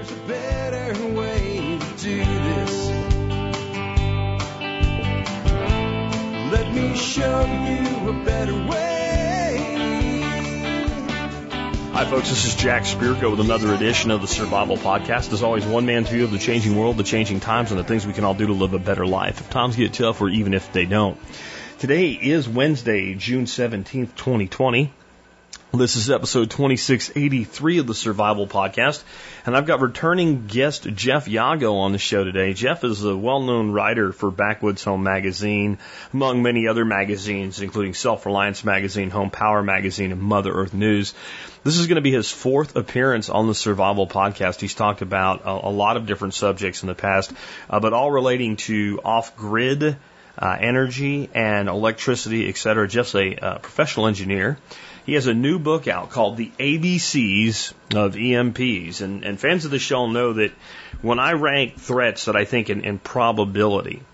There's a better way to do this. Let me show you a better way. Hi, folks. This is Jack Spirko with another edition of the Survival Podcast. As always, one man's view of the changing world, the changing times, and the things we can all do to live a better life. If times get tough, or even if they don't. Today is Wednesday, June 17th, 2020. This is episode 2683 of the Survival Podcast, and I've got returning guest Jeff Yago on the show today. Jeff is a well known writer for Backwoods Home Magazine, among many other magazines, including Self Reliance Magazine, Home Power Magazine, and Mother Earth News. This is going to be his fourth appearance on the Survival Podcast. He's talked about a, a lot of different subjects in the past, uh, but all relating to off grid. Uh, energy and electricity, et cetera. Jeff's a uh, professional engineer. He has a new book out called The ABCs of EMPs. And, and fans of the show know that when I rank threats that I think in, in probability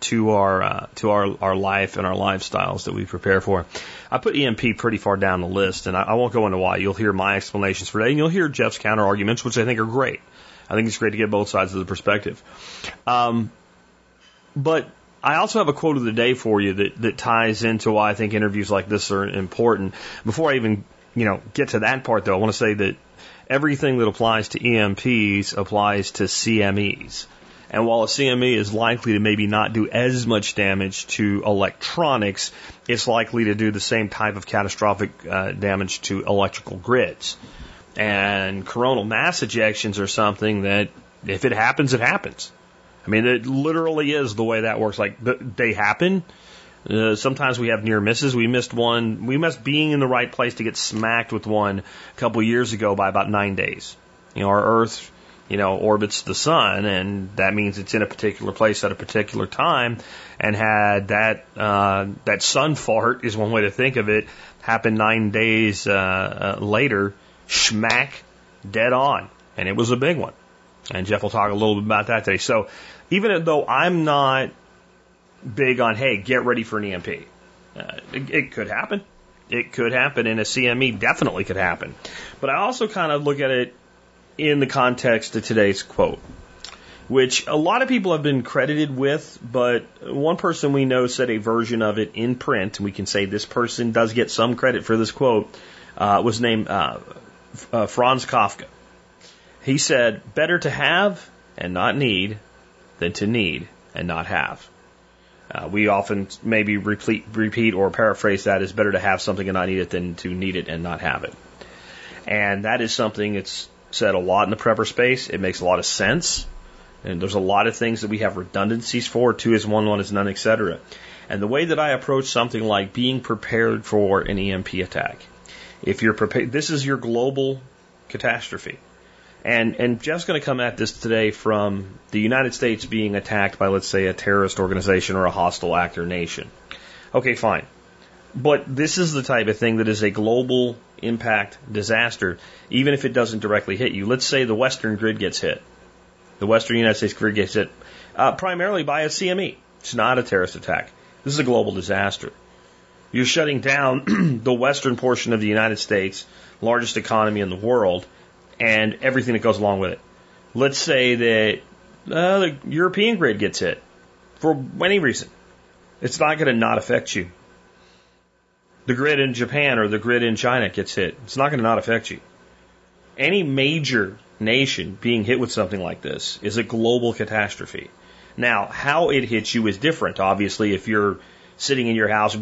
to our uh, to our, our life and our lifestyles that we prepare for, I put EMP pretty far down the list. And I, I won't go into why. You'll hear my explanations for that, and you'll hear Jeff's counter arguments, which I think are great. I think it's great to get both sides of the perspective. Um, but I also have a quote of the day for you that, that ties into why I think interviews like this are important. Before I even, you know, get to that part though, I want to say that everything that applies to EMPs applies to CMEs. And while a CME is likely to maybe not do as much damage to electronics, it's likely to do the same type of catastrophic uh, damage to electrical grids. And coronal mass ejections are something that, if it happens, it happens. I mean, it literally is the way that works. Like they happen. Uh, sometimes we have near misses. We missed one. We missed being in the right place to get smacked with one a couple years ago by about nine days. You know, our Earth, you know, orbits the sun, and that means it's in a particular place at a particular time. And had that uh, that sun fart is one way to think of it happened nine days uh, uh, later, schmack, dead on, and it was a big one. And Jeff will talk a little bit about that today. So even though I'm not big on, hey, get ready for an EMP, uh, it, it could happen. It could happen, and a CME definitely could happen. But I also kind of look at it in the context of today's quote, which a lot of people have been credited with, but one person we know said a version of it in print. And we can say this person does get some credit for this quote. Uh, was named uh, uh, Franz Kafka. He said, "Better to have and not need than to need and not have. Uh, we often maybe repeat, repeat or paraphrase that as better to have something and not need it than to need it and not have it. And that is something that's said a lot in the prepper space. It makes a lot of sense. And there's a lot of things that we have redundancies for. Two is one, one is none, etc. And the way that I approach something like being prepared for an EMP attack, if you're prepared, this is your global catastrophe. And and Jeff's going to come at this today from the United States being attacked by, let's say, a terrorist organization or a hostile actor nation. Okay, fine. But this is the type of thing that is a global impact disaster, even if it doesn't directly hit you. Let's say the Western grid gets hit. The Western United States grid gets hit uh, primarily by a CME. It's not a terrorist attack. This is a global disaster. You're shutting down the western portion of the United States, largest economy in the world, and everything that goes along with it. Let's say that uh, the European grid gets hit for any reason. It's not going to not affect you. The grid in Japan or the grid in China gets hit. It's not going to not affect you. Any major nation being hit with something like this is a global catastrophe. Now, how it hits you is different. Obviously, if you're sitting in your house,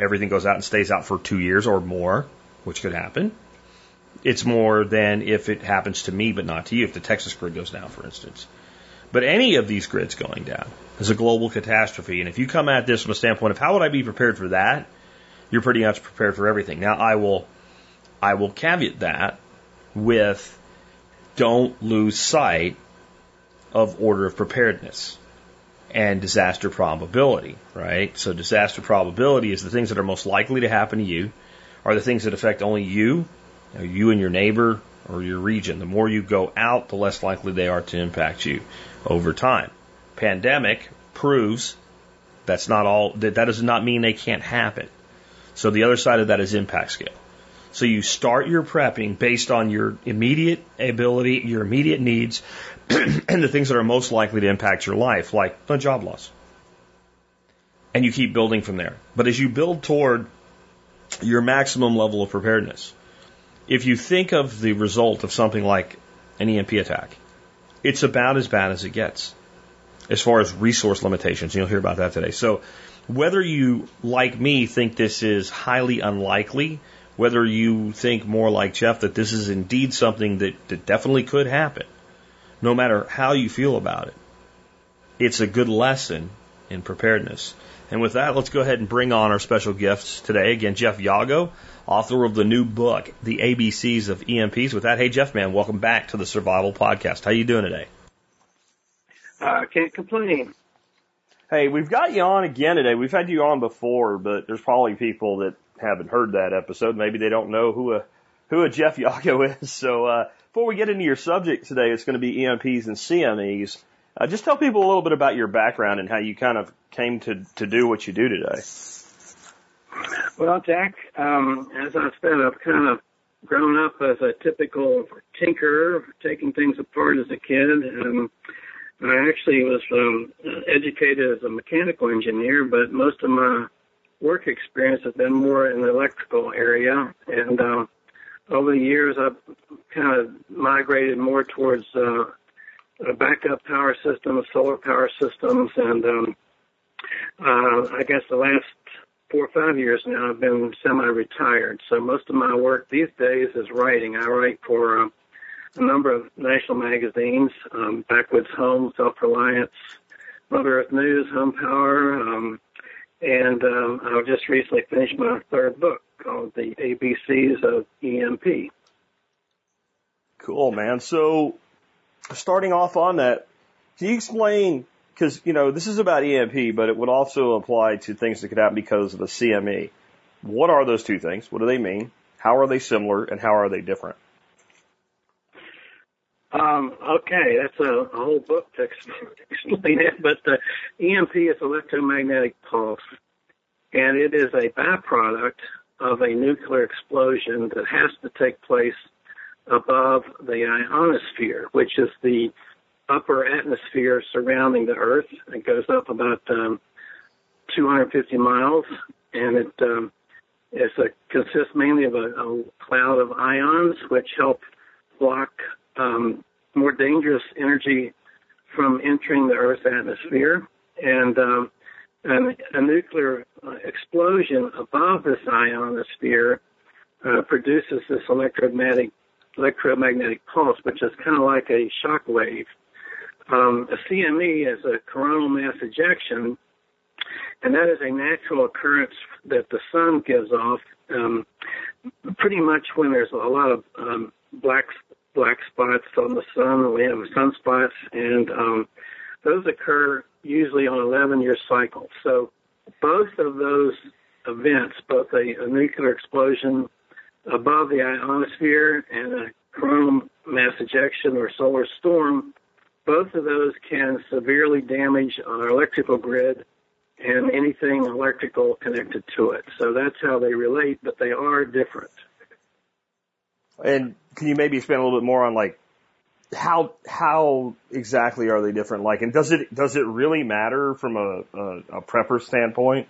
everything goes out and stays out for two years or more, which could happen. It's more than if it happens to me but not to you, if the Texas grid goes down, for instance. But any of these grids going down is a global catastrophe. And if you come at this from a standpoint of how would I be prepared for that, you're pretty much prepared for everything. Now I will I will caveat that with don't lose sight of order of preparedness and disaster probability, right? So disaster probability is the things that are most likely to happen to you are the things that affect only you you, know, you and your neighbor or your region. The more you go out, the less likely they are to impact you over time. Pandemic proves that's not all, that, that does not mean they can't happen. So the other side of that is impact scale. So you start your prepping based on your immediate ability, your immediate needs, and the things that are most likely to impact your life, like a job loss. And you keep building from there. But as you build toward your maximum level of preparedness, if you think of the result of something like an EMP attack, it's about as bad as it gets as far as resource limitations. You'll hear about that today. So whether you, like me, think this is highly unlikely, whether you think more like Jeff that this is indeed something that, that definitely could happen, no matter how you feel about it, it's a good lesson in preparedness. And with that, let's go ahead and bring on our special guests today. Again, Jeff Yago, author of the new book, The ABCs of EMPs. With that, hey Jeff, man, welcome back to the Survival Podcast. How you doing today? Uh, can't complain. Hey, we've got you on again today. We've had you on before, but there's probably people that haven't heard that episode. Maybe they don't know who a who a Jeff Yago is. So uh, before we get into your subject today, it's going to be EMPs and CMEs. Uh, just tell people a little bit about your background and how you kind of came to to do what you do today. Well, Jack, um, as I said, I've kind of grown up as a typical tinkerer, taking things apart as a kid. Um, I actually was um, educated as a mechanical engineer, but most of my work experience has been more in the electrical area. And uh, over the years, I've kind of migrated more towards uh, backup power systems, solar power systems, and um, uh, I guess the last four or five years now, I've been semi-retired. So most of my work these days is writing. I write for uh, a number of national magazines, um, Backwoods Home, Self-Reliance, Mother Earth News, Home Power, um, and um, I've just recently finished my third book called The ABCs of EMP. Cool, man. So, starting off on that, can you explain? Because you know this is about EMP, but it would also apply to things that could happen because of a CME. What are those two things? What do they mean? How are they similar, and how are they different? Um, okay, that's a, a whole book to explain it, but the EMP is electromagnetic pulse, and it is a byproduct of a nuclear explosion that has to take place above the ionosphere, which is the upper atmosphere surrounding the Earth. It goes up about um, 250 miles, and it um, it's a, consists mainly of a, a cloud of ions, which help block um, more dangerous energy from entering the Earth's atmosphere. And um, an, a nuclear uh, explosion above this ionosphere uh, produces this electromagnetic electromagnetic pulse, which is kind of like a shock wave. Um, a CME is a coronal mass ejection, and that is a natural occurrence that the sun gives off um, pretty much when there's a lot of um, black black spots on the sun. We have sunspots, and um, those occur usually on 11 year cycles. So both of those events, both a, a nuclear explosion above the ionosphere and a coronal mass ejection or solar storm, both of those can severely damage our electrical grid and anything electrical connected to it. So that's how they relate, but they are different. And can you maybe expand a little bit more on like how how exactly are they different? Like, and does it does it really matter from a, a, a prepper standpoint?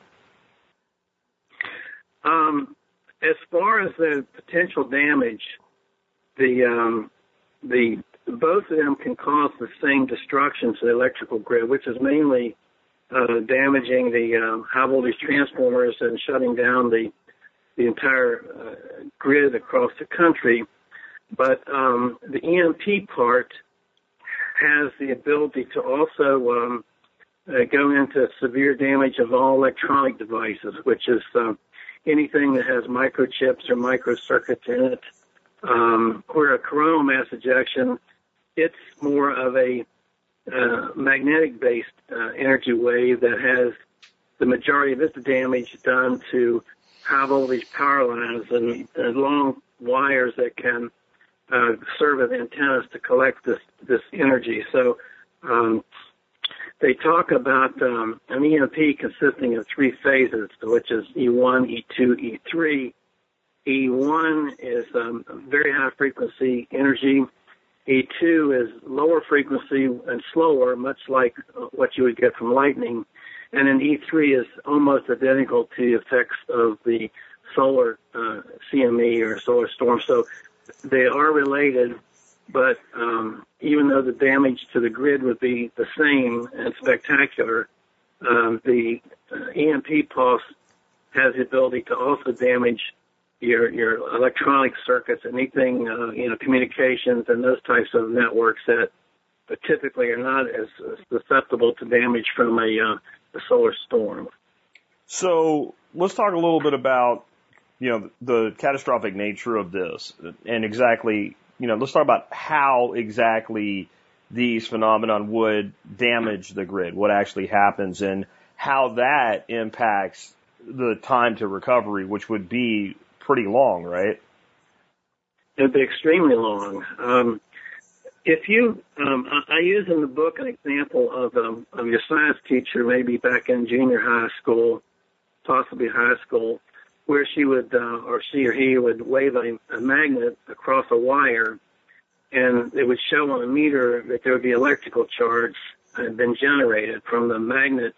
Um, as far as the potential damage, the um, the both of them can cause the same destruction to the electrical grid, which is mainly uh, damaging the um, high voltage transformers and shutting down the the entire uh, grid across the country. But um, the EMP part has the ability to also um, uh, go into severe damage of all electronic devices, which is uh, anything that has microchips or microcircuits in it. Um, where a coronal mass ejection, it's more of a uh, magnetic-based uh, energy wave that has the majority of its damage done to high voltage power lines and, and long wires that can uh, serve as antennas to collect this this energy. So um, they talk about um, an EMP consisting of three phases, which is E1, E2, E3. E1 is um, very high frequency energy. E2 is lower frequency and slower, much like what you would get from lightning. And then E3 is almost identical to the effects of the solar uh, CME or solar storm. So they are related, but um, even though the damage to the grid would be the same and spectacular, um, the uh, EMP pulse has the ability to also damage your your electronic circuits, anything uh, you know, communications and those types of networks that typically are not as susceptible to damage from a, uh, a solar storm. So let's talk a little bit about you know the catastrophic nature of this and exactly you know let's talk about how exactly these phenomenon would damage the grid, what actually happens, and how that impacts the time to recovery, which would be pretty long, right? It'd be extremely long. Um, if you, um, I, use in the book an example of um, of your science teacher, maybe back in junior high school, possibly high school, where she would, uh, or she or he would wave a, a magnet across a wire, and it would show on a meter that there would be electrical charge that had been generated from the magnet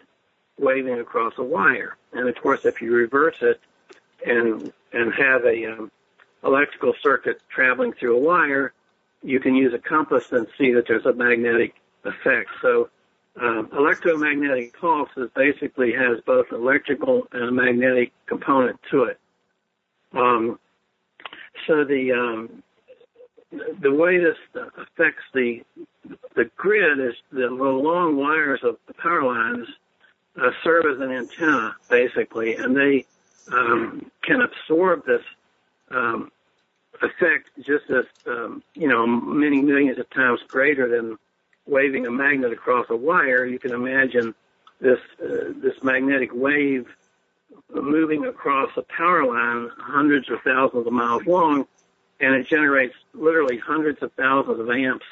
waving across a wire. And of course, if you reverse it and and have a um, electrical circuit traveling through a wire, you can use a compass and see that there's a magnetic effect. So um, electromagnetic pulses basically has both electrical and a magnetic component to it. Um, so the um, the way this affects the the grid is the long wires of the power lines uh, serve as an antenna, basically, and they um, can absorb this um, effect just as um, you know many millions of times greater than waving a magnet across a wire. You can imagine this uh, this magnetic wave moving across a power line hundreds or thousands of miles long, and it generates literally hundreds of thousands of amps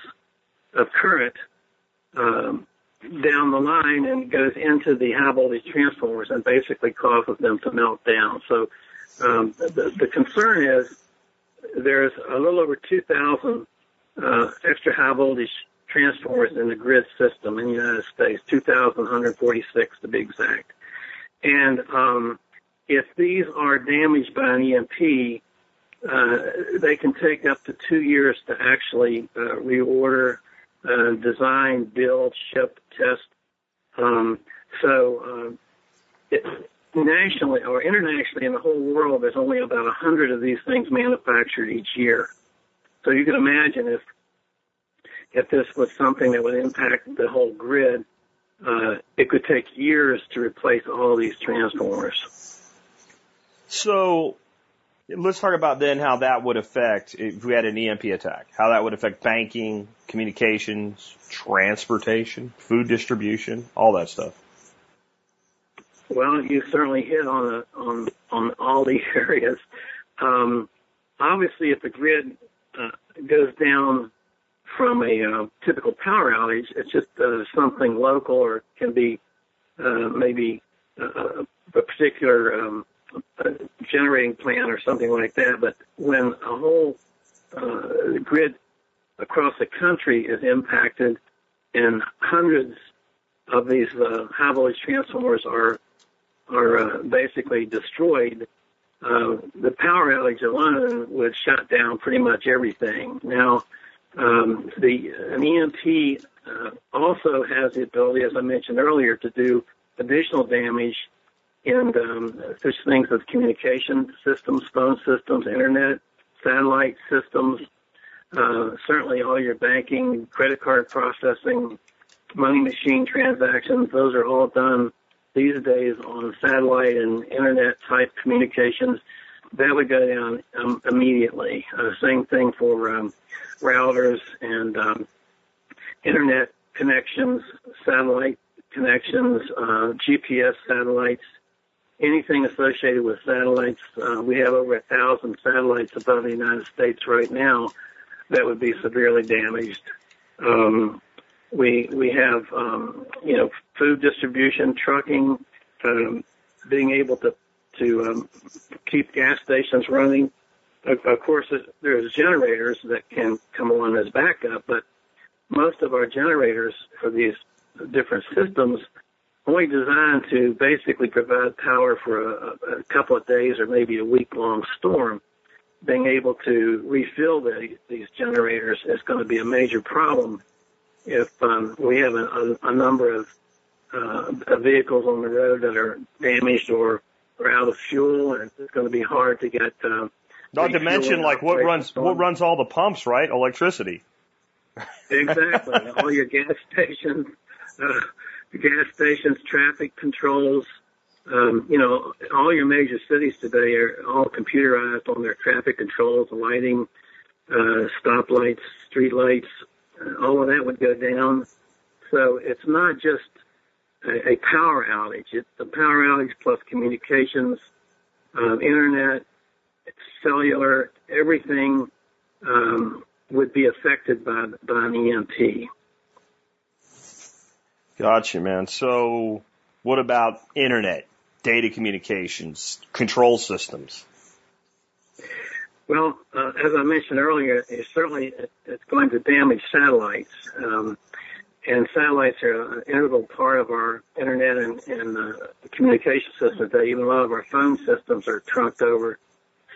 of current um, down the line and goes into the high voltage transformers and basically causes them to melt down. So um, the, the concern is there's a little over 2,000 uh, extra high voltage transformers in the grid system in the United States, 2,146 to be exact. And um, if these are damaged by an EMP, uh, they can take up to two years to actually uh, reorder uh, design, build, ship, test. Um, so uh, it, nationally or internationally in the whole world, there's only about a hundred of these things manufactured each year. So you can imagine if if this was something that would impact the whole grid, uh, it could take years to replace all these transformers. So let's talk about then how that would affect if we had an EMP attack, how that would affect banking, communications, transportation, food distribution, all that stuff. Well, you certainly hit on a, on on all these areas. Um, obviously, if the grid uh, goes down from a uh, typical power outage, it's just uh, something local or can be uh, maybe uh, a particular um, generating plant or something like that. But when a whole uh, grid across the country is impacted and hundreds of these uh, high voltage transformers are are uh, basically destroyed, uh, the power outage alone would shut down pretty much everything. Now, um, the an EMP uh, also has the ability, as I mentioned earlier, to do additional damage and um, such things as communication systems, phone systems, internet, satellite systems, uh, certainly all your banking, credit card processing, money machine transactions, those are all done these days on satellite and internet type communications. That would go down um, immediately. Uh, same thing for um, routers and um, internet connections, satellite connections, uh, GPS satellites, anything associated with satellites. Uh, we have over a thousand satellites above the United States right now that would be severely damaged. Um, we we have um, you know food distribution, trucking, um, being able to to um, keep gas stations running of, of course, there's generators that can come on as backup, but most of our generators for these different systems only designed to basically provide power for a, a couple of days or maybe a week long storm. Being able to refill the, these generators is going to be a major problem if um, we have a, a, a number of uh, vehicles on the road that are damaged or, or out of fuel, and it's going to be hard to get. Uh, Not to mention, like what runs what runs all the pumps, right? Electricity. exactly. all your gas stations, uh, gas stations, traffic controls. Um, you know, all your major cities today are all computerized on their traffic controls, lighting, uh, stoplights, street lights. Uh, all of that would go down. So it's not just a, a power outage. It's the power outage plus communications, um, internet, cellular, everything um, would be affected by by an EMP. Gotcha, man. So, what about internet, data communications, control systems? Well, uh, as I mentioned earlier, it certainly it's going to damage satellites. Um, and satellites are an integral part of our internet and, and uh, communication system today. Even a lot of our phone systems are trunked over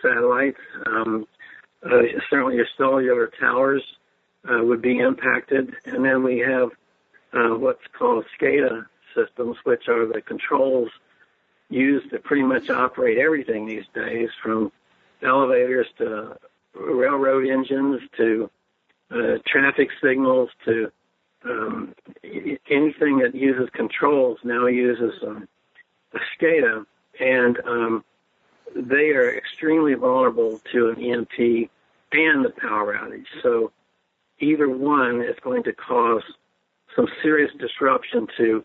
satellites. Um, uh, certainly, your cellular towers uh, would be impacted, and then we have uh, what's called SCADA systems, which are the controls used to pretty much operate everything these days, from elevators to railroad engines to uh, traffic signals to um, anything that uses controls now uses um, a SCADA, and um, they are extremely vulnerable to an EMP and the power outage. So either one is going to cause some serious disruption to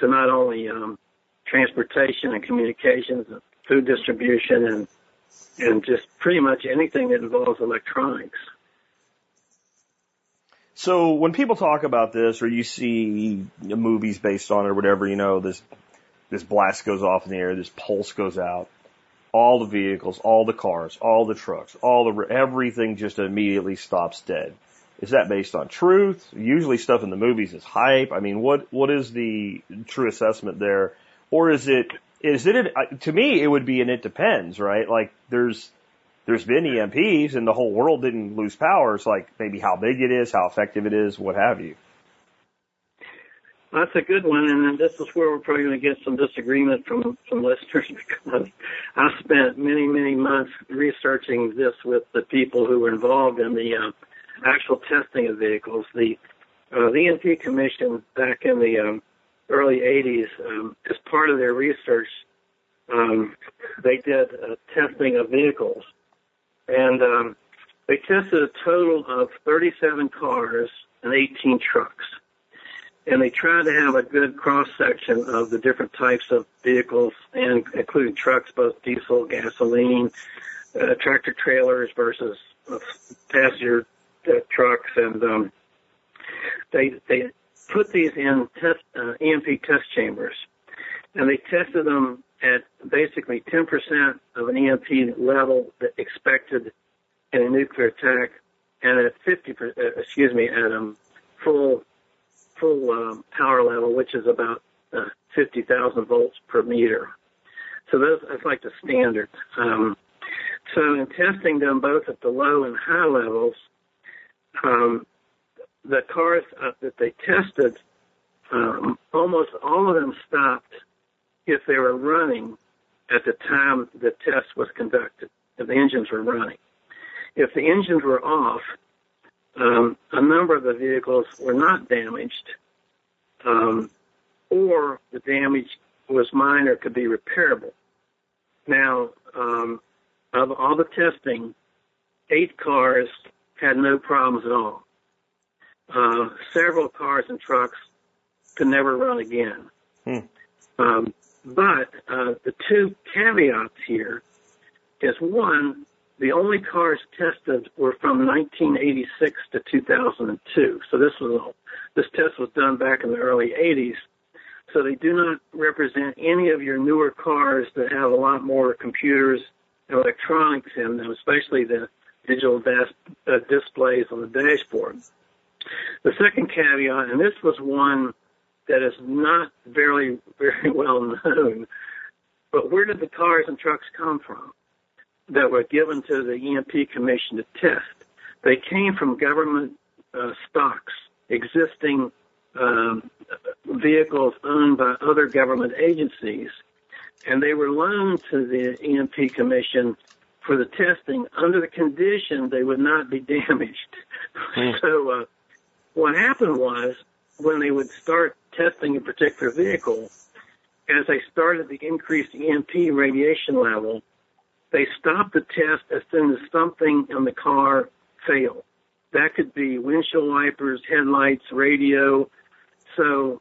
to not only um, transportation and communications, food distribution, and and just pretty much anything that involves electronics. So when people talk about this, or you see movies based on it or whatever, you know, this this blast goes off in the air, this pulse goes out, all the vehicles, all the cars, all the trucks, all the everything just immediately stops dead. Is that based on truth? Usually stuff in the movies is hype. I mean, what what is the true assessment there, or is it is it to me it would be an it depends, right? Like there's there's been EMPs and the whole world didn't lose power. It's like maybe how big it is, how effective it is, what have you. That's a good one, and this is where we're probably going to get some disagreement from some listeners because I spent many, many months researching this with the people who were involved in the uh, actual testing of vehicles. The uh, the EMP Commission back in the um, early 80s, um, as part of their research, um, they did uh, testing of vehicles and um, they tested a total of 37 cars and 18 trucks. And they tried to have a good cross section of the different types of vehicles, and including trucks, both diesel, gasoline, uh, tractor trailers versus uh, passenger uh, trucks, and um, they they put these in test uh, EMP test chambers, and they tested them at basically 10% of an EMP level that expected in a nuclear attack, and at 50, uh, excuse me, at um, full full um, power level, which is about uh, 50,000 volts per meter. So those, that's like the standard. Um, so in testing them both at the low and high levels, um, the cars uh, that they tested, um, almost all of them stopped if they were running at the time the test was conducted, if the engines were running. If the engines were off, um, a number of the vehicles were not damaged, um, or the damage was minor, could be repairable. Now, um, of all the testing, eight cars had no problems at all. Uh, several cars and trucks could never run again. Hmm. Um, but uh, the two caveats here is one, the only cars tested were from 1986 to 2002. So this was this test was done back in the early 80s. So they do not represent any of your newer cars that have a lot more computers electronics in them, especially the digital das- uh, displays on the dashboard. The second caveat, and this was one that is not very, very well known, but where did the cars and trucks come from that were given to the EMP Commission to test? They came from government uh, stocks, existing um, vehicles owned by other government agencies, and they were loaned to the EMP Commission for the testing under the condition they would not be damaged. Mm. so uh, what happened was when they would start testing a particular vehicle, as they started the increased EMP radiation level, they stopped the test as soon as something in the car failed. That could be windshield wipers, headlights, radio. So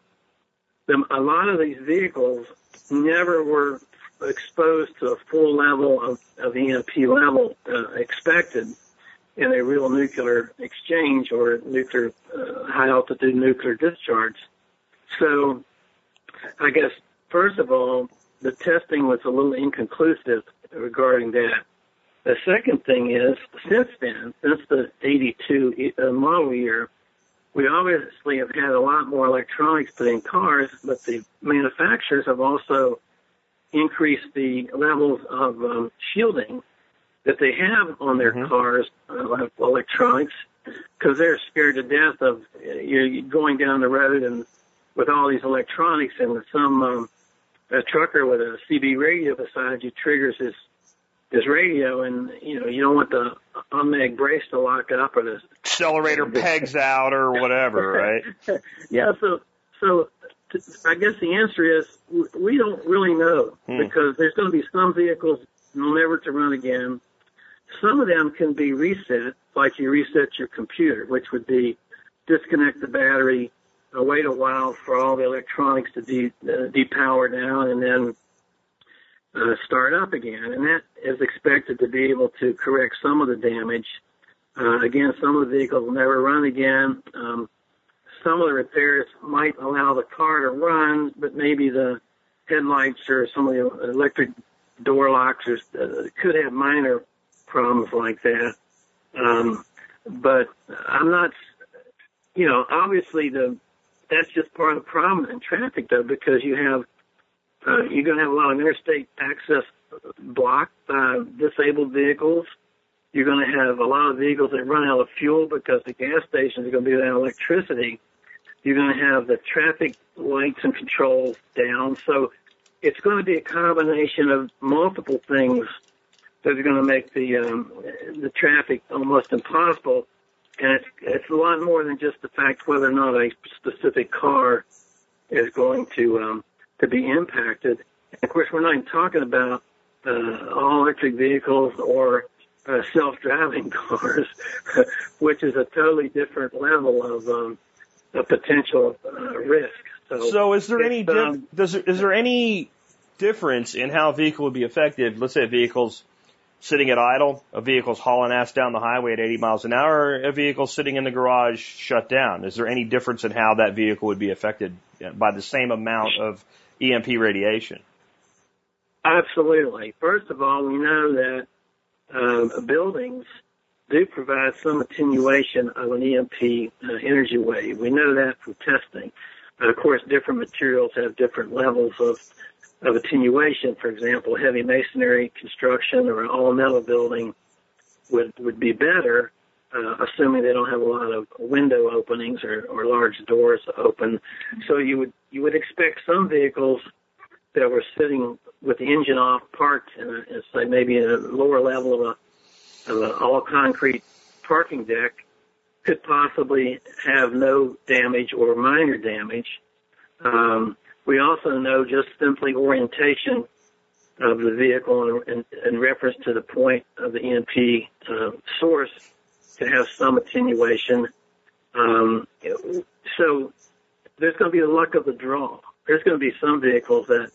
the, a lot of these vehicles never were exposed to a full level of, of EMP level uh, expected in a real nuclear exchange or nuclear uh, high altitude nuclear discharge. So I guess first of all, the testing was a little inconclusive regarding that. The second thing is, since then, since the 82 uh, model year, we obviously have had a lot more electronics put in cars, but the manufacturers have also increased the levels of um, shielding that they have on their Mhm. cars, uh, electronics, because they're scared to death of uh, you going down the road and with all these electronics and with some um, a trucker with a CB radio beside you triggers his his radio, and you know you don't want the unmag brace to lock up or the Accelerator pegs out or whatever, right? yeah. So so I guess the answer is we don't really know Hmm. because there's going to be some vehicles never to run again. Some of them can be reset, like you reset your computer, which would be disconnect the battery, uh, wait a while for all the electronics to de- uh, depower down, and then uh, start up again. And that is expected to be able to correct some of the damage. Uh, again, some of the vehicles will never run again. Um, some of the repairs might allow the car to run, but maybe the headlights or some of the electric door locks or, uh, could have minor problems like that. Um, but I'm not, you know, obviously the that's just part of the problem in traffic though, because you have uh, you're going to have a lot of interstate access blocked by disabled vehicles. You're going to have a lot of vehicles that run out of fuel because the gas stations are going to be without electricity. You're going to have the traffic lights and controls down. So it's going to be a combination of multiple things that are going to make the um, the traffic almost impossible. And it's it's a lot more than just the fact whether or not a specific car is going to um, to be impacted. And of course, we're not even talking about uh, all electric vehicles or uh, self-driving cars, which is a totally different level of um, a potential uh, risk. So, So is there any um, does there, is there any difference in how a vehicle would be affected? Let's say a vehicle's sitting at idle, a vehicle's hauling ass down the highway at 80 miles an hour, a vehicle sitting in the garage shut down. Is there any difference in how that vehicle would be affected by the same amount of EMP radiation? Absolutely. First of all, we know that um, buildings do provide some attenuation of an EMP uh, energy wave. We know that from testing. Uh, of course, different materials have different levels of of attenuation. For example, heavy masonry construction or an all metal building would would be better, uh, assuming they don't have a lot of window openings or, or large doors open. So you would you would expect some vehicles that were sitting with the engine off, parked in, a, say maybe in a lower level of a, all concrete parking deck, could possibly have no damage or minor damage. Um, we also know just simply orientation of the vehicle in, in, in reference to the point of the EMP uh, source to have some attenuation. Um, so there's going to be the luck of the draw. There's going to be some vehicles that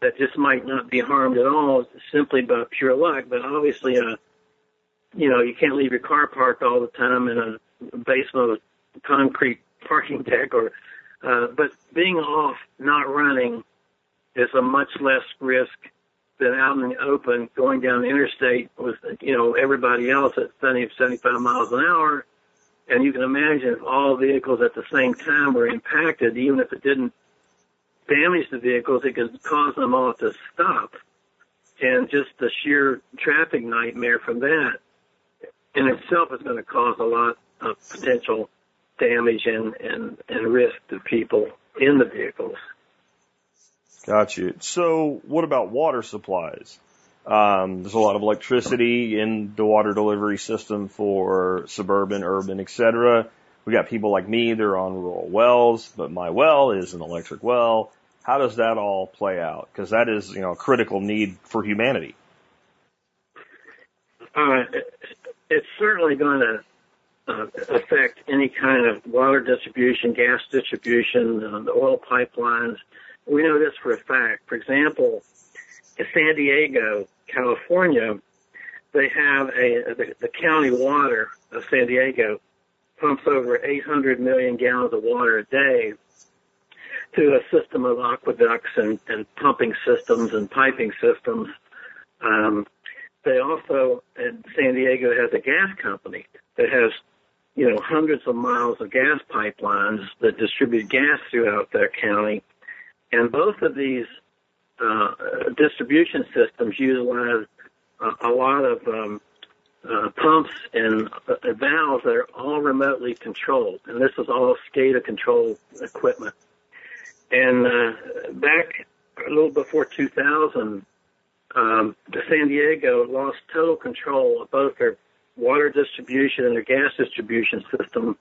that just might not be harmed at all simply by pure luck. But obviously, uh, you know, you can't leave your car parked all the time in a basement of a concrete parking deck or uh, but being off, not running, is a much less risk than out in the open going down the interstate with, you know, everybody else at 70, 75 miles an hour. And you can imagine if all vehicles at the same time were impacted, even if it didn't damage the vehicles, it could cause them all to stop. And just the sheer traffic nightmare from that in itself is going to cause a lot of potential damage and, and, and risk to people in the vehicles. Got you. So what about water supplies? Um, there's a lot of electricity in the water delivery system for suburban, urban, etc. We got people like me, they're on rural wells, but my well is an electric well. How does that all play out? Because that is, you know, a critical need for humanity. Uh, it's certainly going to uh, affect any kind of water distribution, gas distribution, uh, the oil pipelines. We know this for a fact. For example, in San Diego, California, they have a the, the county water of San Diego pumps over 800 million gallons of water a day through a system of aqueducts and, and pumping systems and piping systems. Um, they also, in San Diego has a gas company that has, you know, hundreds of miles of gas pipelines that distribute gas throughout their county. And both of these uh, distribution systems utilize a, a lot of um, uh, pumps and uh, valves that are all remotely controlled. And this is all SCADA controlled equipment. And uh, back a little before 2000, um, the San Diego lost total control of both their water distribution and their gas distribution system.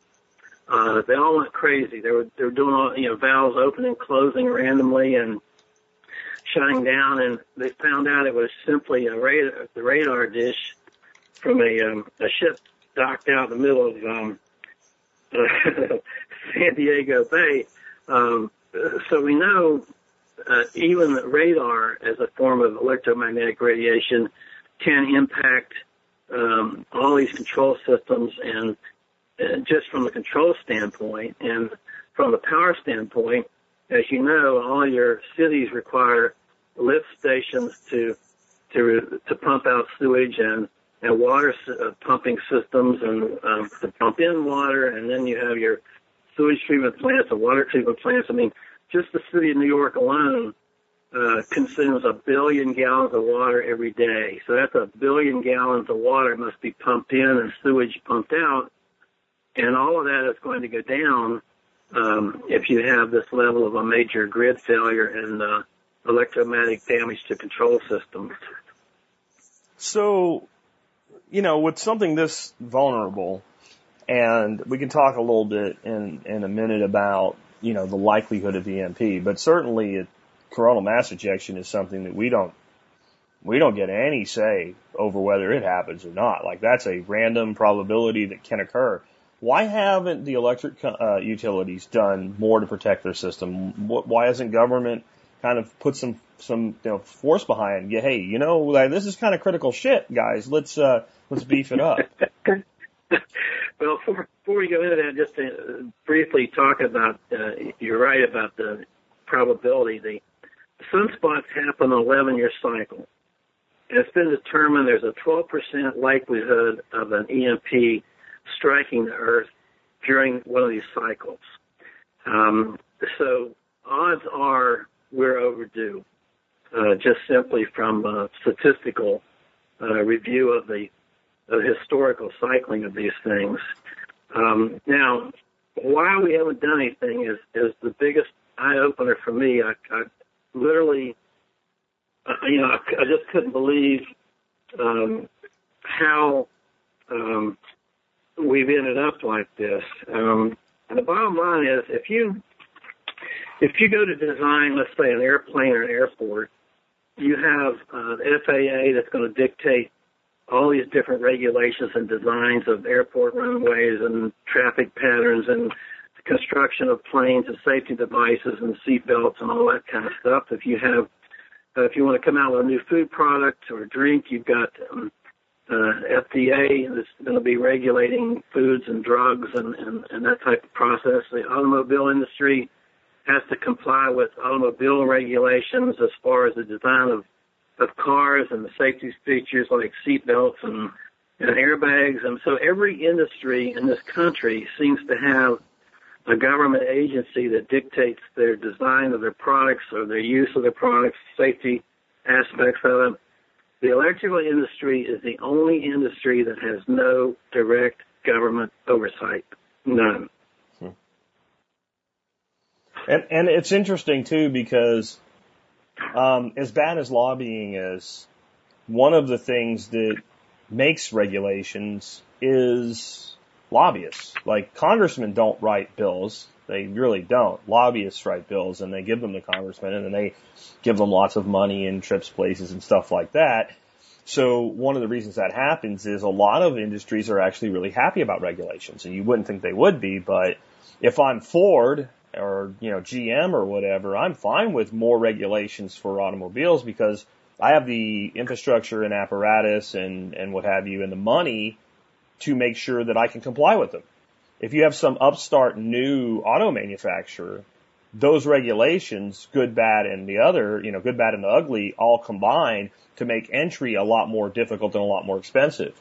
Uh, they all went crazy. They were they were doing all you know valves opening closing randomly and shutting down, and they found out it was simply a radar the radar dish from a um, a ship docked out in the middle of um, San Diego Bay. Um, so we know uh, even radar as a form of electromagnetic radiation can impact um, all these control systems and uh, just from the control standpoint and from the power standpoint, as you know, all your cities require lift stations to to to pump out sewage and and water uh, pumping systems and um, to pump in water, and then you have your sewage treatment plants and water treatment plants. I mean, just the city of New York alone uh, consumes a billion gallons of water every day. So that's a billion gallons of water must be pumped in and sewage pumped out. And all of that is going to go down um, if you have this level of a major grid failure and uh, electromagnetic damage to control systems. So, you know, with something this vulnerable, and we can talk a little bit in, in a minute about, you know, the likelihood of EMP, but certainly a coronal mass ejection is something that we don't we don't get any say over whether it happens or not. Like that's a random probability that can occur. Why haven't the electric uh, utilities done more to protect their system? Why hasn't government kind of put some some you know, force behind? Yeah, hey, you know, like, this is kind of critical shit, guys. Let's uh, let's beef it up. well, before, before we go into that, just to briefly talk about, uh, you're right about the probability. The sunspots happen on 11 year cycle. It's been determined there's a 12% likelihood of an EMP striking the Earth during one of these cycles. Um, so odds are we're overdue, uh, just simply from a statistical uh, review of the, the historical cycling of these things. Um, now, why we haven't done anything is, is the biggest eye opener for me. I, I literally, uh, you know, I, I just couldn't believe um, how um, we've ended up like this. Um, and the bottom line is, if you if you go to design, let's say an airplane or an airport, you have uh, the FAA that's going to dictate all these different regulations and designs of airport runways and traffic patterns and construction of planes and safety devices and seat belts and all that kind of stuff. If you have, uh, if you want to come out with a new food product or drink, you've got um, uh, FDA that's going to be regulating foods and drugs and, and, and that type of process. The automobile industry has to comply with automobile regulations as far as the design of of cars and the safety features like seat belts and, and airbags. And so every industry in this country seems to have a government agency that dictates their design of their products or their use of their products, safety aspects of them. The electrical industry is the only industry that has no direct government oversight. None. Hmm. And and it's interesting too because um, as bad as lobbying is, one of the things that makes regulations is lobbyists. Like congressmen don't write bills. They really don't. Lobbyists write bills and they give them to congressmen and then they give them lots of money and trips places and stuff like that. So one of the reasons that happens is a lot of industries are actually really happy about regulations and you wouldn't think they would be, but if I'm Ford or, you know, GM or whatever, I'm fine with more regulations for automobiles because I have the infrastructure and apparatus and, and what have you and the money to make sure that I can comply with them. If you have some upstart new auto manufacturer, those regulations, good, bad, and the other, you know, good, bad, and the ugly all combine to make entry a lot more difficult and a lot more expensive.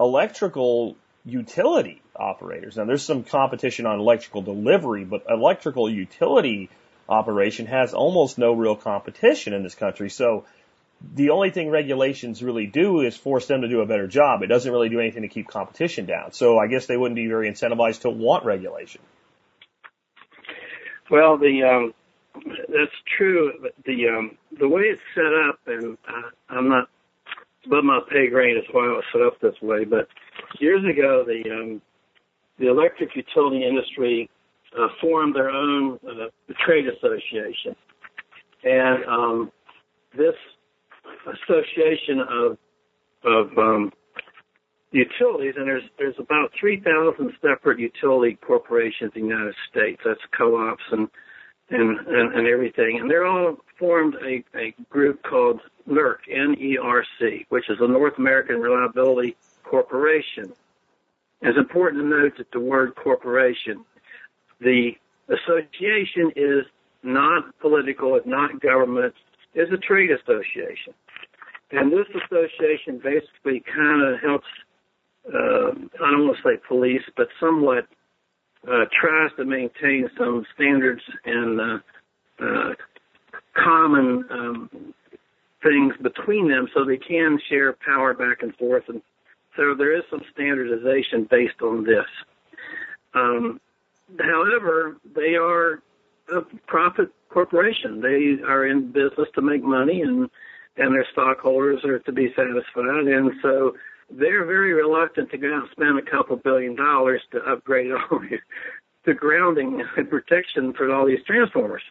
Electrical utility operators. Now there's some competition on electrical delivery, but electrical utility operation has almost no real competition in this country. So the only thing regulations really do is force them to do a better job. It doesn't really do anything to keep competition down. So I guess they wouldn't be very incentivized to want regulation. Well, the um, that's true. The um, the way it's set up, and uh, I'm not above my pay grade is why it was set up this way. But years ago, the um, the electric utility industry uh, formed their own uh, trade association, and um, this association of of um, utilities, and there's there's about three thousand separate utility corporations in the United States. That's co-ops and and and, and everything, and they're all formed a, a group called NERC, N-E-R-C, which is the North American Reliability Corporation. It's important to note that the word corporation, the association is not political, it's not government, it's a trade association. And this association basically kind of helps, uh, I don't want to say police, but somewhat uh, tries to maintain some standards and uh, uh, common um, things between them so they can share power back and forth. And so there is some standardization based on this. Um, however, they are a profit corporation. They are in business to make money and and their stockholders are to be satisfied. And so they're very reluctant to go out and spend a couple billion dollars to upgrade all the grounding and protection for all these transformers.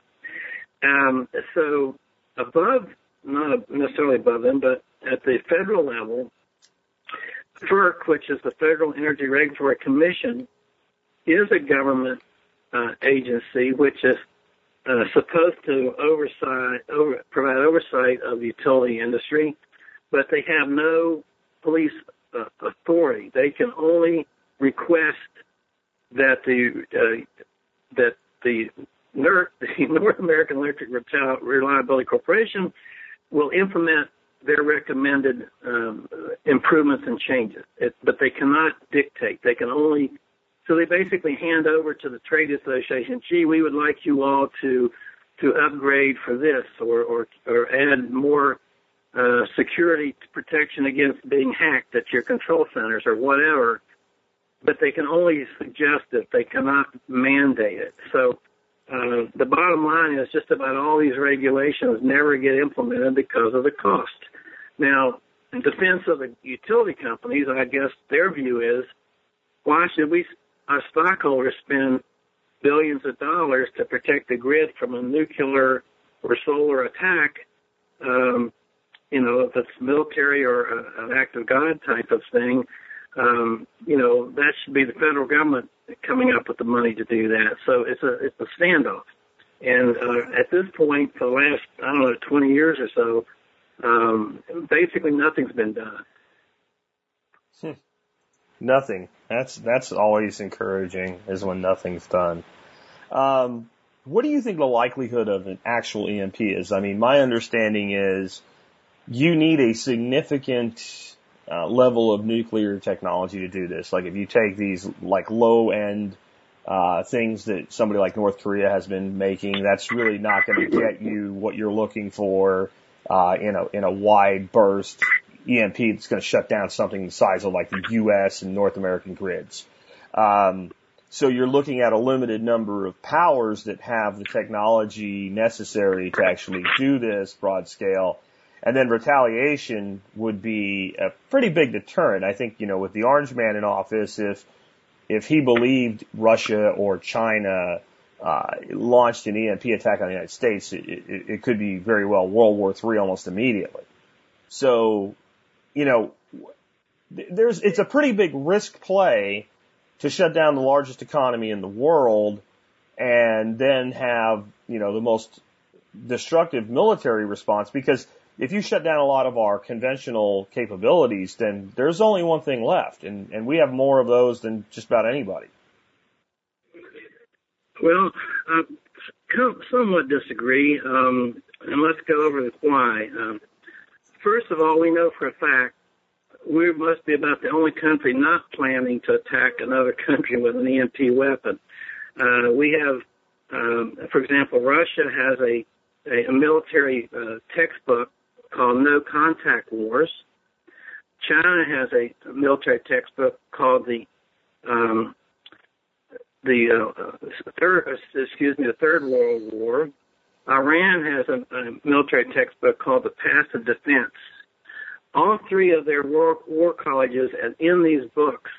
Um, so above, not necessarily above them, but at the federal level, FERC, which is the Federal Energy Regulatory Commission, is a government uh, agency which is uh, supposed to oversight, over, provide oversight of the utility industry, but they have no police uh, authority. They can only request that the uh, that the NERC, the North American Electric Reliability Corporation, will implement their recommended um, improvements and changes. It, but they cannot dictate. They can only so they basically hand over to the trade association, gee, we would like you all to to upgrade for this or or, or add more uh, security protection against being hacked at your control centers or whatever. But they can only suggest it. They cannot mandate it. So uh, the bottom line is just about all these regulations never get implemented because of the cost. Now, in defense of the utility companies, I guess their view is, why should we our stockholders spend billions of dollars to protect the grid from a nuclear or solar attack, um, you know, if it's military or a, an act of God type of thing, um, you know, that should be the federal government coming up with the money to do that. So it's a it's a standoff. And uh, at this point, for the last I don't know 20 years or so, um, basically nothing's been done. Hmm. Nothing. That's that's always encouraging is when nothing's done. Um, what do you think the likelihood of an actual EMP is? I mean, my understanding is you need a significant uh, level of nuclear technology to do this. Like if you take these like low end uh, things that somebody like North Korea has been making, that's really not going to get you what you're looking for uh, in a in a wide burst EMP that's going to shut down something the size of like the U.S. and North American grids. Um, so you're looking at a limited number of powers that have the technology necessary to actually do this broad scale. And then retaliation would be a pretty big deterrent. I think, you know, with the orange man in office, if, if he believed Russia or China, uh, launched an EMP attack on the United States, it, it, it could be very well World War III almost immediately. So, you know, there's, it's a pretty big risk play to shut down the largest economy in the world and then have, you know, the most destructive military response because if you shut down a lot of our conventional capabilities, then there's only one thing left and, and we have more of those than just about anybody. Well, I somewhat disagree, um, and let's go over why. Um, first of all, we know for a fact we must be about the only country not planning to attack another country with an EMP weapon. Uh, we have, um, for example, Russia has a, a, a military uh, textbook called No Contact Wars. China has a military textbook called the um, the uh, third, excuse me, the Third World War. Iran has a, a military textbook called the Passive Defense all three of their war, war colleges and in these books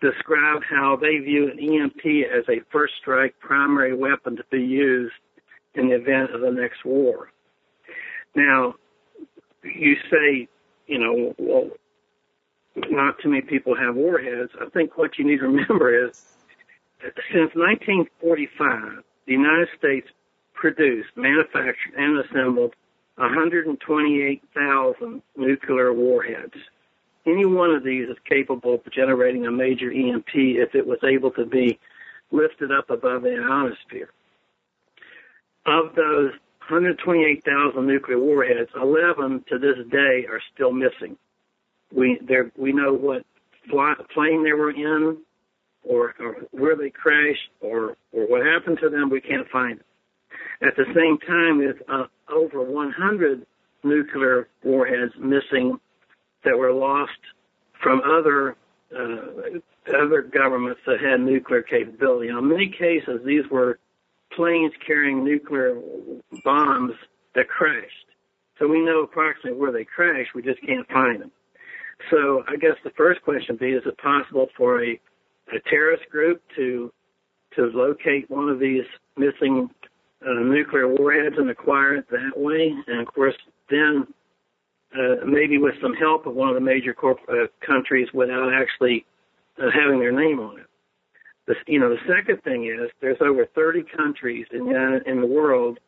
describe how they view an EMP as a first strike primary weapon to be used in the event of the next war. Now, you say, you know, well, not too many people have warheads. I think what you need to remember is since 1945, the United States produced, manufactured, and assembled 128,000 nuclear warheads. Any one of these is capable of generating a major EMP if it was able to be lifted up above the ionosphere. Of those 128,000 nuclear warheads, 11 to this day are still missing. We we know what fly, plane they were in, or, or where they crashed, or or what happened to them. We can't find it. At the same time, there's uh, over 100 nuclear warheads missing that were lost from other uh, other governments that had nuclear capability. In many cases, these were planes carrying nuclear bombs that crashed. So we know approximately where they crashed. We just can't find them. So I guess the first question would be: Is it possible for a, a terrorist group to to locate one of these missing uh, nuclear warheads and acquire it that way. And of course, then uh, maybe with some help of one of the major corp- uh, countries without actually uh, having their name on it. The, you know, the second thing is there's over 30 countries in the, in the world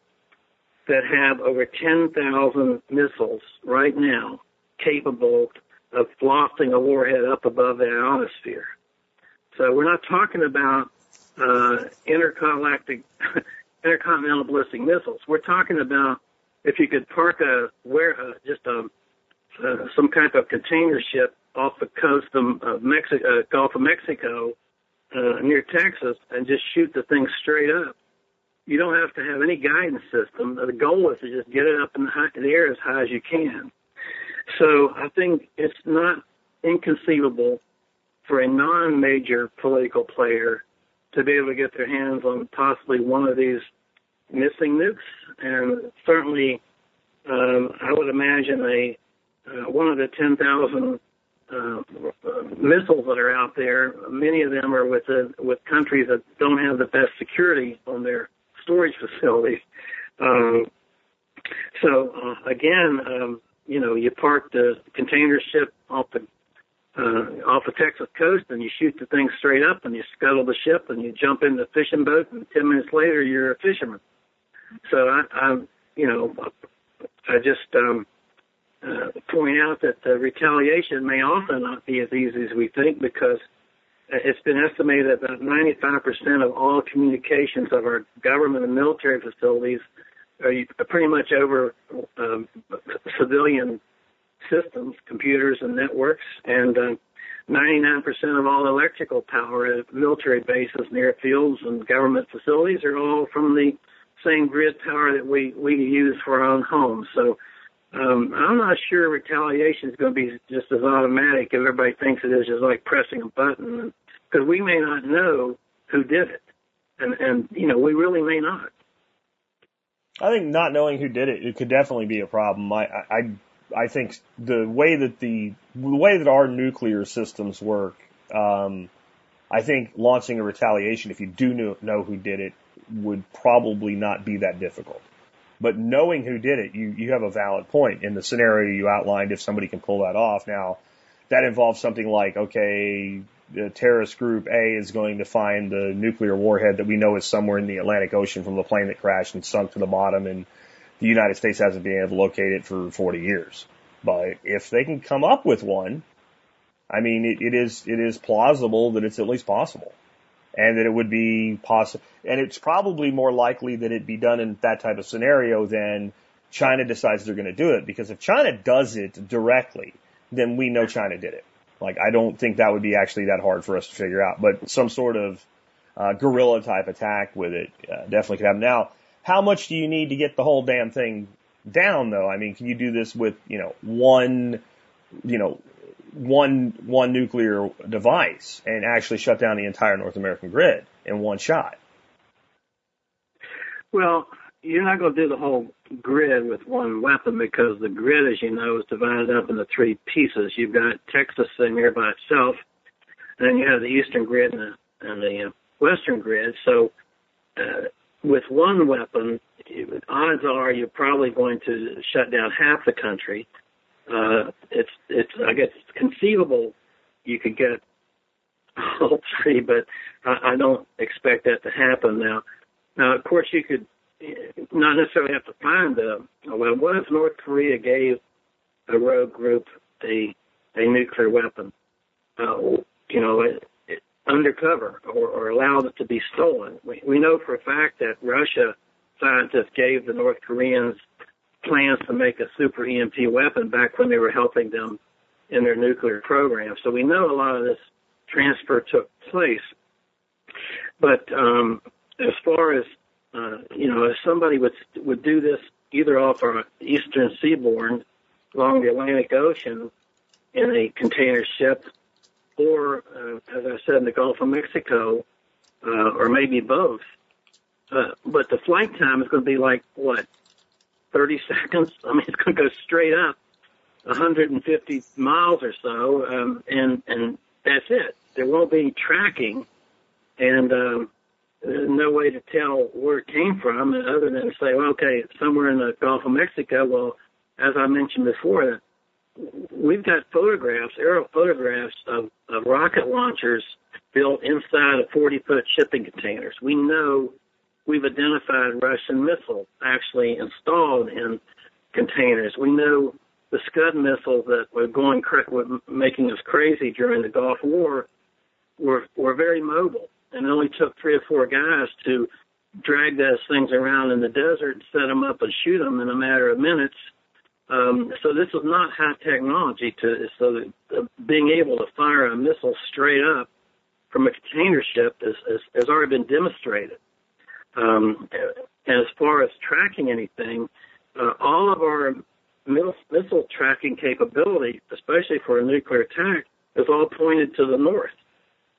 that have over 10,000 missiles right now capable of lofting a warhead up above the ionosphere. So we're not talking about uh, intergalactic intercontinental ballistic missiles. We're talking about if you could park a where just a uh, some kind of container ship off the coast of Mexico, uh, Gulf of Mexico, uh, near Texas, and just shoot the thing straight up. You don't have to have any guidance system. The goal is to just get it up in the, high, in the air as high as you can. So I think it's not inconceivable for a non-major political player to be able to get their hands on possibly one of these missing nukes, and certainly um, I would imagine a uh, one of the 10,000 uh, missiles that are out there. Many of them are with the, with countries that don't have the best security on their storage facilities. Um, so uh, again, um, you know, you park the container ship off the uh, off the Texas coast and you shoot the thing straight up and you scuttle the ship and you jump in the fishing boat and ten minutes later you're a fisherman. So I, I'm, you know, I just um, uh, point out that the retaliation may also not be as easy as we think because it's been estimated that about 95% of all communications of our government and military facilities are pretty much over um, civilian systems, computers and networks, and uh, 99% of all electrical power at military bases and airfields and government facilities are all from the same grid power that we, we use for our own homes. So um, I'm not sure retaliation is going to be just as automatic as everybody thinks it is, just like pressing a button, because we may not know who did it, and and you know we really may not. I think not knowing who did it, it could definitely be a problem. I I I think the way that the the way that our nuclear systems work, um, I think launching a retaliation if you do know, know who did it would probably not be that difficult. But knowing who did it, you, you have a valid point in the scenario you outlined if somebody can pull that off. Now, that involves something like, okay, the terrorist group A is going to find the nuclear warhead that we know is somewhere in the Atlantic Ocean from the plane that crashed and sunk to the bottom and the United States hasn't been able to locate it for 40 years. But if they can come up with one, I mean, it, it is, it is plausible that it's at least possible and that it would be possible. And it's probably more likely that it be done in that type of scenario than China decides they're going to do it. Because if China does it directly, then we know China did it. Like, I don't think that would be actually that hard for us to figure out. But some sort of uh, guerrilla type attack with it uh, definitely could happen. Now, how much do you need to get the whole damn thing down, though? I mean, can you do this with you know one, you know, one one nuclear device and actually shut down the entire North American grid in one shot? Well, you're not going to do the whole grid with one weapon because the grid, as you know, is divided up into three pieces. You've got Texas sitting here by itself, and then you have the eastern grid and the, and the uh, western grid. So, uh, with one weapon, odds are you're probably going to shut down half the country uh, it's it's I guess it's conceivable you could get all three, but I, I don't expect that to happen now. Now, of course, you could not necessarily have to find a well. What if North Korea gave a rogue group a a nuclear weapon? Uh, you know, it, it, undercover or, or allowed it to be stolen. We, we know for a fact that Russia scientists gave the North Koreans plans to make a super EMP weapon back when they were helping them in their nuclear program. So we know a lot of this transfer took place. But um, as far as uh, you know, if somebody would would do this either off our eastern seaboard along the Atlantic Ocean in a container ship, or uh, as I said in the Gulf of Mexico, uh, or maybe both. Uh, but the flight time is going to be like what 30 seconds. I mean, it's going to go straight up 150 miles or so, um, and and that's it. There won't be tracking, and um, there's no way to tell where it came from other than to say, well, okay, it's somewhere in the Gulf of Mexico. Well, as I mentioned before, we've got photographs, aerial photographs of, of rocket launchers built inside of 40 foot shipping containers. We know we've identified Russian missiles actually installed in containers. We know the Scud missiles that were going were making us crazy during the Gulf War were were very mobile, and it only took three or four guys to drag those things around in the desert, set them up, and shoot them in a matter of minutes. Um, so this is not high technology. To so that, uh, being able to fire a missile straight up from a container ship is, has already been demonstrated. Um, as far as tracking anything, uh, all of our missile tracking capability, especially for a nuclear attack, is all pointed to the north.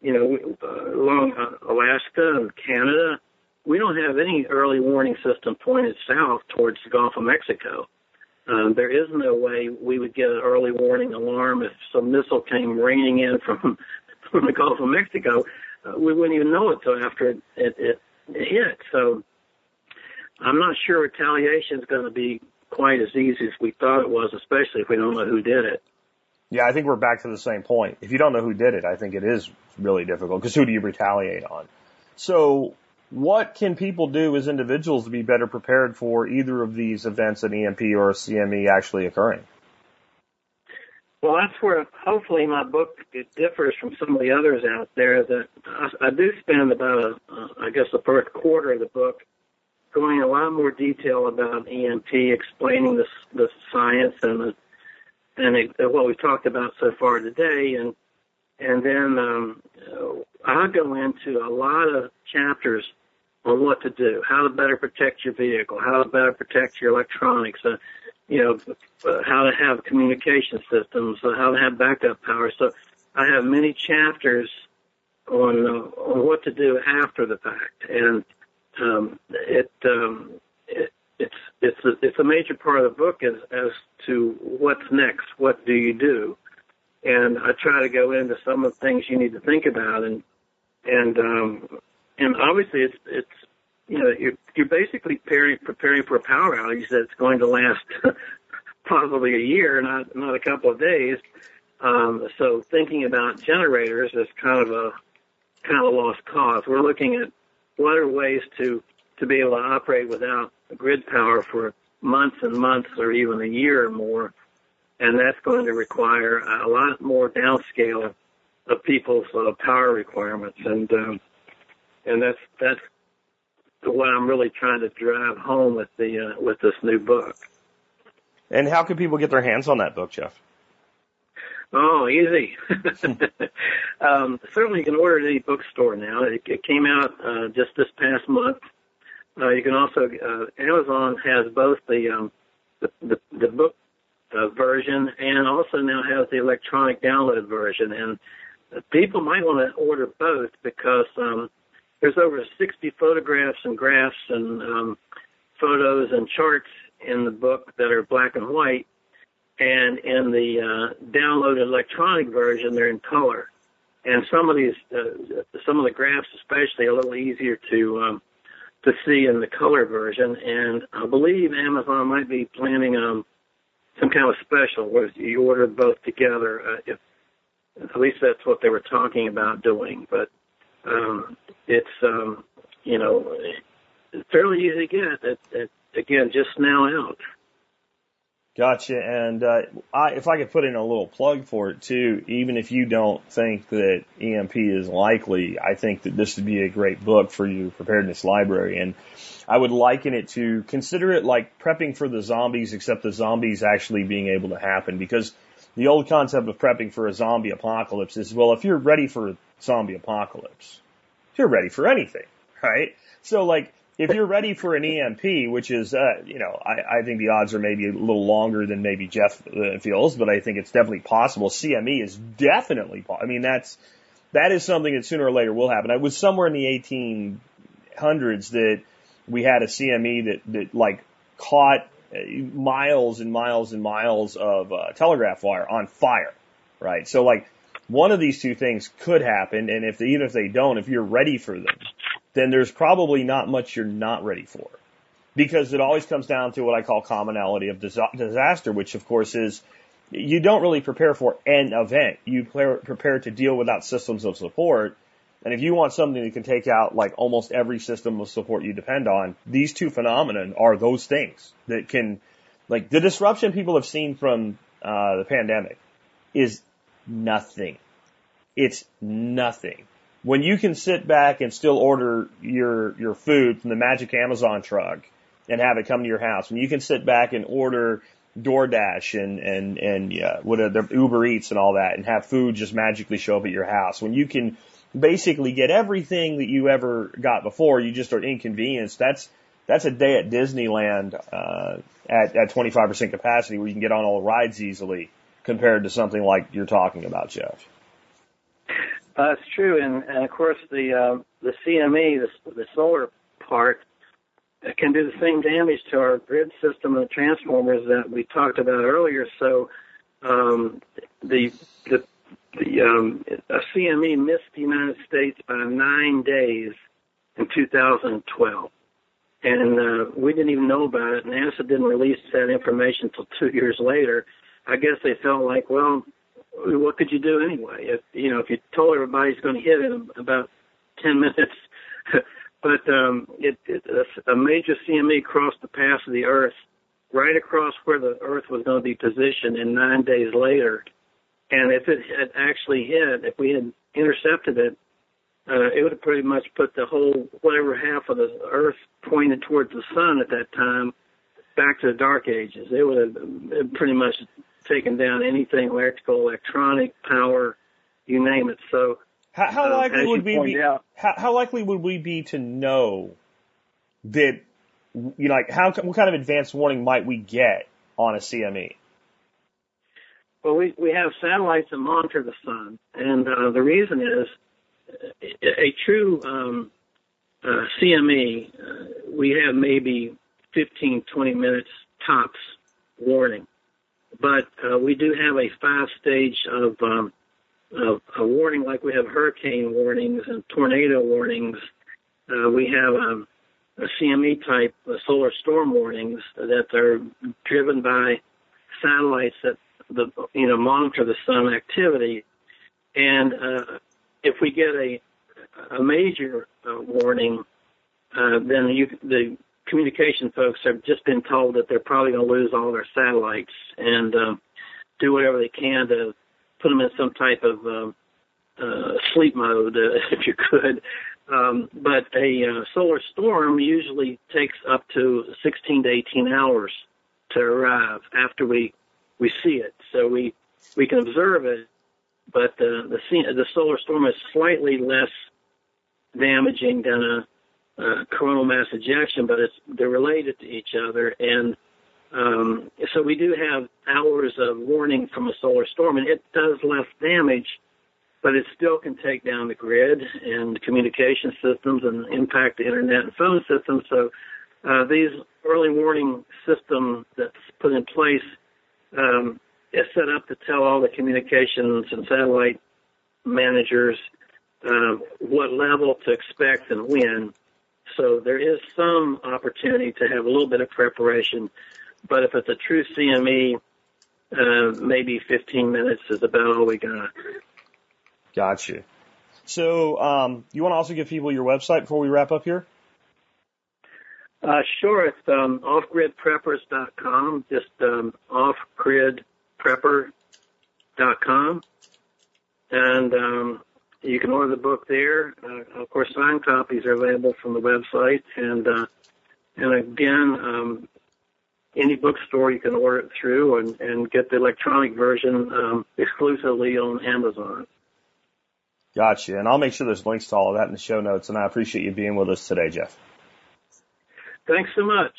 You know, uh, along uh, Alaska and Canada, we don't have any early warning system pointed south towards the Gulf of Mexico. Um, there is no way we would get an early warning alarm if some missile came raining in from from the Gulf of Mexico. Uh, we wouldn't even know it until after it, it, it hit. So I'm not sure retaliation is going to be quite as easy as we thought it was, especially if we don't know who did it. Yeah, I think we're back to the same point. If you don't know who did it, I think it is really difficult because who do you retaliate on? So what can people do as individuals to be better prepared for either of these events, an EMP or a CME actually occurring? Well, that's where hopefully my book differs from some of the others out there. That I, I do spend about, a, uh, I guess, the first quarter of the book going in a lot more detail about EMP, explaining the the science and the and it, what we've talked about so far today, and and then um, I'll go into a lot of chapters on what to do, how to better protect your vehicle, how to better protect your electronics, uh, you know, uh, how to have communication systems, uh, how to have backup power. So I have many chapters on uh, on what to do after the fact, and um, it, um, it it's it's a, it's a major part of the book as as to what's next. What do you do? And I try to go into some of the things you need to think about, and and um, and obviously it's it's you know you're you're basically preparing preparing for a power outage that's going to last possibly a year, not not a couple of days. Um, so thinking about generators is kind of a kind of a lost cause. We're looking at what are ways to to be able to operate without grid power for months and months or even a year or more, and that's going to require a lot more downscale of people's uh, power requirements, and um, and that's that's what I'm really trying to drive home with the uh, with this new book. And how can people get their hands on that book, Jeff? Oh, easy. um, certainly, you can order it at any bookstore now. It, it came out uh, just this past month. Uh, you can also uh, Amazon has both the um, the, the, the book uh, version and also now has the electronic download version. And people might want to order both because um, there's over 60 photographs and graphs and um, photos and charts in the book that are black and white, and in the uh, downloaded electronic version, they're in color. And some of these, uh, some of the graphs, especially, are a little easier to um, to see in the color version. And I believe Amazon might be planning um, some kind of special where you order both together. Uh, if at least that's what they were talking about doing. But um, it's um, you know fairly easy to get. It, again, just now out. Gotcha. And uh, I, if I could put in a little plug for it too, even if you don't think that EMP is likely, I think that this would be a great book for you, preparedness library. And I would liken it to consider it like prepping for the zombies, except the zombies actually being able to happen. Because the old concept of prepping for a zombie apocalypse is, well, if you're ready for zombie apocalypse, you're ready for anything, right? So like, if you're ready for an EMP, which is, uh, you know, I, I think the odds are maybe a little longer than maybe Jeff uh, feels, but I think it's definitely possible. CME is definitely, po- I mean, that's, that is something that sooner or later will happen. I was somewhere in the 1800s that we had a CME that, that like caught uh, miles and miles and miles of uh, telegraph wire on fire, right? So like one of these two things could happen, and if they, even if they don't, if you're ready for them, then there's probably not much you're not ready for. Because it always comes down to what I call commonality of disaster, which of course is you don't really prepare for an event. You prepare to deal without systems of support. And if you want something that can take out like almost every system of support you depend on, these two phenomena are those things that can, like the disruption people have seen from uh, the pandemic is nothing. It's nothing when you can sit back and still order your your food from the magic Amazon truck and have it come to your house, when you can sit back and order DoorDash and and and yeah, what are the Uber Eats and all that, and have food just magically show up at your house, when you can basically get everything that you ever got before, you just are inconvenienced. That's that's a day at Disneyland uh, at at 25% capacity where you can get on all the rides easily compared to something like you're talking about, Jeff. Uh, true, and, and of course the uh, the CME, the, the solar part, can do the same damage to our grid system and the transformers that we talked about earlier. So um, the the the um, a CME missed the United States by nine days in 2012, and uh, we didn't even know about it. NASA didn't release that information until two years later. I guess they felt like, well, what could you do anyway? If you know, if you told everybody it's going to hit in about ten minutes, but um, it, it a major CME crossed the path of the Earth, right across where the Earth was going to be positioned, and nine days later, and if it had actually hit, if we had intercepted it, uh, it would have pretty much put the whole whatever half of the Earth pointed towards the sun at that time back to the Dark Ages. They would have pretty much taken down anything electrical, electronic, power, you name it. So, how, how uh, likely would we be? Out, how, how likely would we be to know that? You know, like how what kind of advanced warning might we get on a CME? Well, we we have satellites that monitor the sun, and uh, the reason is a true um, uh, CME. Uh, we have maybe 15, 20 minutes tops warning. But uh, we do have a five stage of, um, of a warning, like we have hurricane warnings and tornado warnings. Uh, we have um, a CME type uh, solar storm warnings that are driven by satellites that the you know monitor the sun activity. And uh, if we get a a major uh, warning, uh, then you, the communication folks have just been told that they're probably going to lose all their satellites and uh, do whatever they can to put them in some type of uh, uh, sleep mode, uh, if you could. Um, but a uh, solar storm usually takes up to 16 to 18 hours to arrive after we we see it. So we we can observe it, but uh, the the solar storm is slightly less damaging than a uh, coronal mass ejection, but it's they're related to each other, and um, so we do have hours of warning from a solar storm, and it does less damage, but it still can take down the grid and communication systems and impact the internet and phone systems. So uh, these early warning system that's put in place um, is set up to tell all the communications and satellite managers uh, what level to expect and when. So there is some opportunity to have a little bit of preparation, but if it's a true CME, uh, maybe 15 minutes is about all we got. Gotcha. So, um, you want to also give people your website before we wrap up here? Uh, sure. It's um, offgridpreppers.com, just um, offgridprepper.com. And um, you can order the book there. Uh, of course, signed copies are available from the website, and uh, and again, um, any bookstore you can order it through and, and get the electronic version um, exclusively on Amazon. Gotcha. And I'll make sure there's links to all of that in the show notes. And I appreciate you being with us today, Jeff. Thanks so much.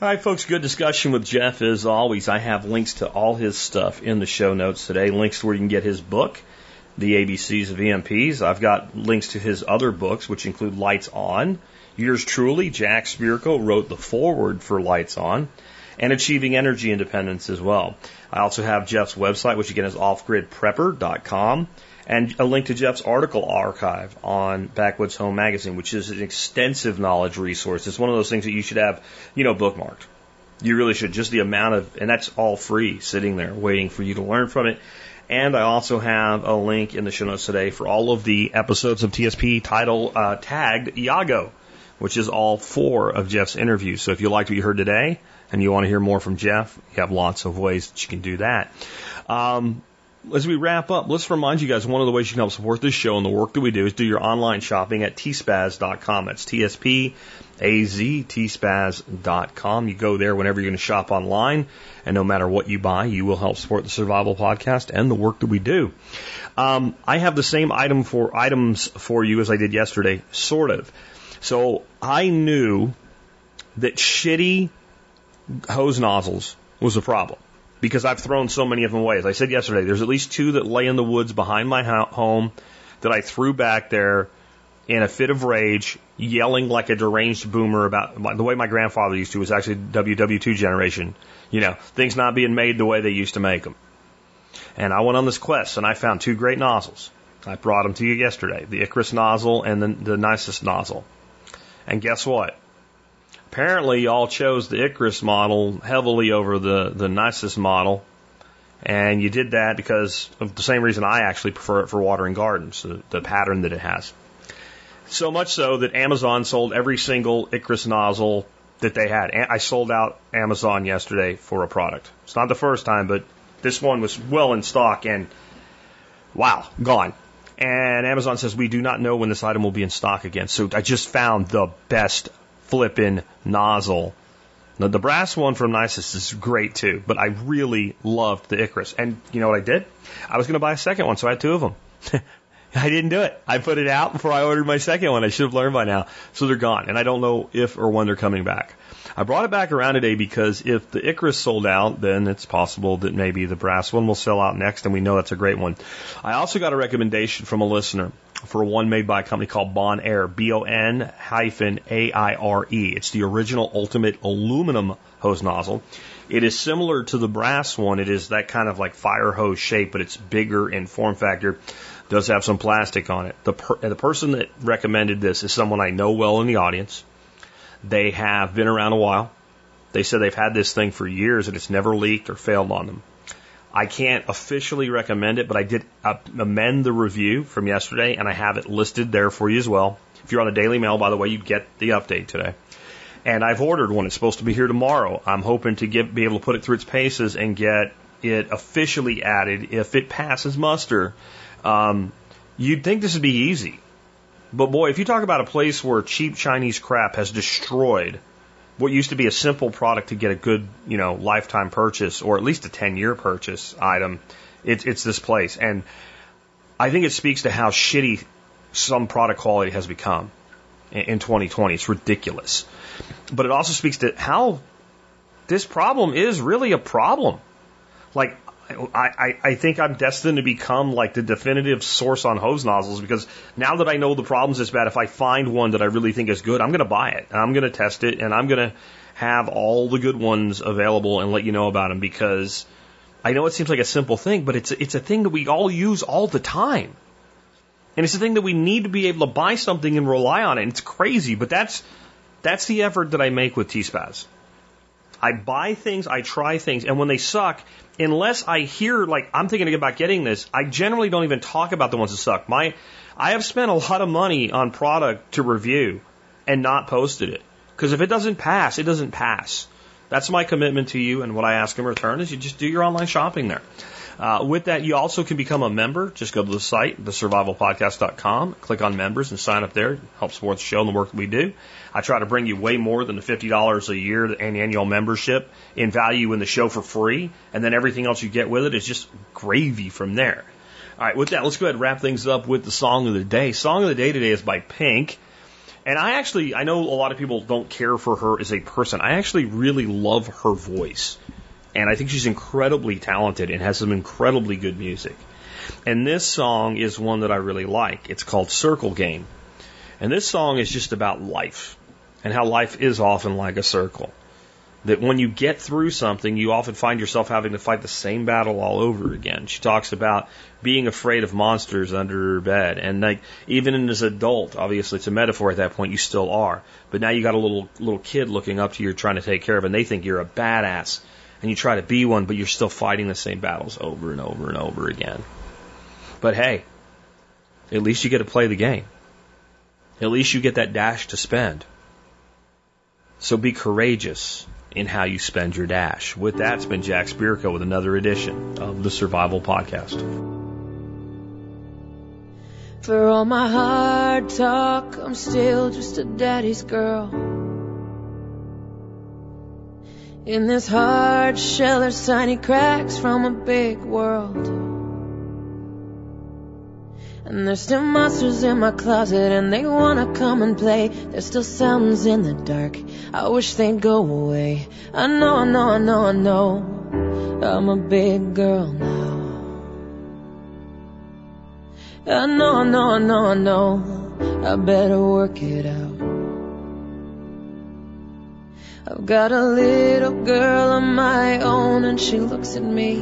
All right, folks, good discussion with Jeff as always. I have links to all his stuff in the show notes today, links to where you can get his book the ABCs of EMPs. I've got links to his other books, which include Lights On. Yours truly, Jack Spirko, wrote the foreword for Lights On, and Achieving Energy Independence as well. I also have Jeff's website, which again is offgridprepper.com, and a link to Jeff's article archive on Backwoods Home Magazine, which is an extensive knowledge resource. It's one of those things that you should have, you know, bookmarked. You really should. Just the amount of, and that's all free sitting there waiting for you to learn from it. And I also have a link in the show notes today for all of the episodes of TSP title uh, tagged Yago, which is all four of Jeff's interviews. So if you liked what you heard today and you want to hear more from Jeff, you have lots of ways that you can do that. Um, as we wrap up, let's remind you guys one of the ways you can help support this show and the work that we do is do your online shopping at tspaz.com. That's T-S-P aztspaz.com. You go there whenever you're going to shop online, and no matter what you buy, you will help support the Survival Podcast and the work that we do. Um, I have the same item for items for you as I did yesterday, sort of. So I knew that shitty hose nozzles was a problem because I've thrown so many of them away. As I said yesterday, there's at least two that lay in the woods behind my home that I threw back there in a fit of rage, yelling like a deranged boomer about the way my grandfather used to was actually WW2 generation. You know, things not being made the way they used to make them. And I went on this quest and I found two great nozzles. I brought them to you yesterday, the Icarus nozzle and the, the Nisus nozzle. And guess what? Apparently y'all chose the Icarus model heavily over the, the Nisus model. And you did that because of the same reason I actually prefer it for watering gardens, the, the pattern that it has. So much so that Amazon sold every single Icarus nozzle that they had. I sold out Amazon yesterday for a product. It's not the first time, but this one was well in stock and wow, gone. And Amazon says we do not know when this item will be in stock again. So I just found the best flippin' nozzle. Now, the brass one from Nisus is great too, but I really loved the Icarus. And you know what I did? I was going to buy a second one, so I had two of them. I didn't do it. I put it out before I ordered my second one. I should have learned by now. So they're gone. And I don't know if or when they're coming back. I brought it back around today because if the Icarus sold out, then it's possible that maybe the brass one will sell out next, and we know that's a great one. I also got a recommendation from a listener for one made by a company called Bon-Aire, B-O-N hyphen A-I-R-E. It's the original ultimate aluminum hose nozzle. It is similar to the brass one. It is that kind of like fire hose shape, but it's bigger in form factor. Does have some plastic on it. The per- the person that recommended this is someone I know well in the audience. They have been around a while. They said they've had this thing for years and it's never leaked or failed on them. I can't officially recommend it, but I did amend the review from yesterday and I have it listed there for you as well. If you're on the Daily Mail, by the way, you get the update today. And I've ordered one. It's supposed to be here tomorrow. I'm hoping to get, be able to put it through its paces and get it officially added if it passes muster. Um, you'd think this would be easy. But boy, if you talk about a place where cheap Chinese crap has destroyed what used to be a simple product to get a good, you know, lifetime purchase or at least a 10 year purchase item, it, it's this place. And I think it speaks to how shitty some product quality has become in, in 2020. It's ridiculous. But it also speaks to how this problem is really a problem. Like, I, I, think I'm destined to become like the definitive source on hose nozzles because now that I know the problem's this bad, if I find one that I really think is good, I'm going to buy it. I'm going to test it and I'm going to have all the good ones available and let you know about them because I know it seems like a simple thing, but it's, it's a thing that we all use all the time. And it's a thing that we need to be able to buy something and rely on it. And it's crazy, but that's, that's the effort that I make with T-Spaz. I buy things, I try things, and when they suck, unless I hear like I'm thinking about getting this, I generally don't even talk about the ones that suck. My I have spent a lot of money on product to review and not posted it. Because if it doesn't pass, it doesn't pass. That's my commitment to you, and what I ask in return is you just do your online shopping there. Uh, with that, you also can become a member. Just go to the site, thesurvivalpodcast.com, click on members and sign up there. It helps support the show and the work that we do. I try to bring you way more than the $50 a year an annual membership in value in the show for free. And then everything else you get with it is just gravy from there. All right, with that, let's go ahead and wrap things up with the song of the day. Song of the day today is by Pink. And I actually, I know a lot of people don't care for her as a person. I actually really love her voice. And I think she's incredibly talented and has some incredibly good music. And this song is one that I really like. It's called Circle Game. And this song is just about life and how life is often like a circle. That when you get through something, you often find yourself having to fight the same battle all over again. She talks about being afraid of monsters under her bed. And like, even as an adult, obviously it's a metaphor at that point, you still are. But now you got a little, little kid looking up to you trying to take care of, and they think you're a badass. And you try to be one, but you're still fighting the same battles over and over and over again. But hey, at least you get to play the game. At least you get that dash to spend. So be courageous in how you spend your dash. With that, it's been Jack Spirko with another edition of the Survival Podcast. For all my hard talk, I'm still just a daddy's girl. In this hard shell, there's tiny cracks from a big world. And there's still monsters in my closet and they wanna come and play. There's still sounds in the dark. I wish they'd go away. I know, I know, I know, I know. I'm a big girl now. I know, I know, I know, I know. I better work it out. I've got a little girl of my own and she looks at me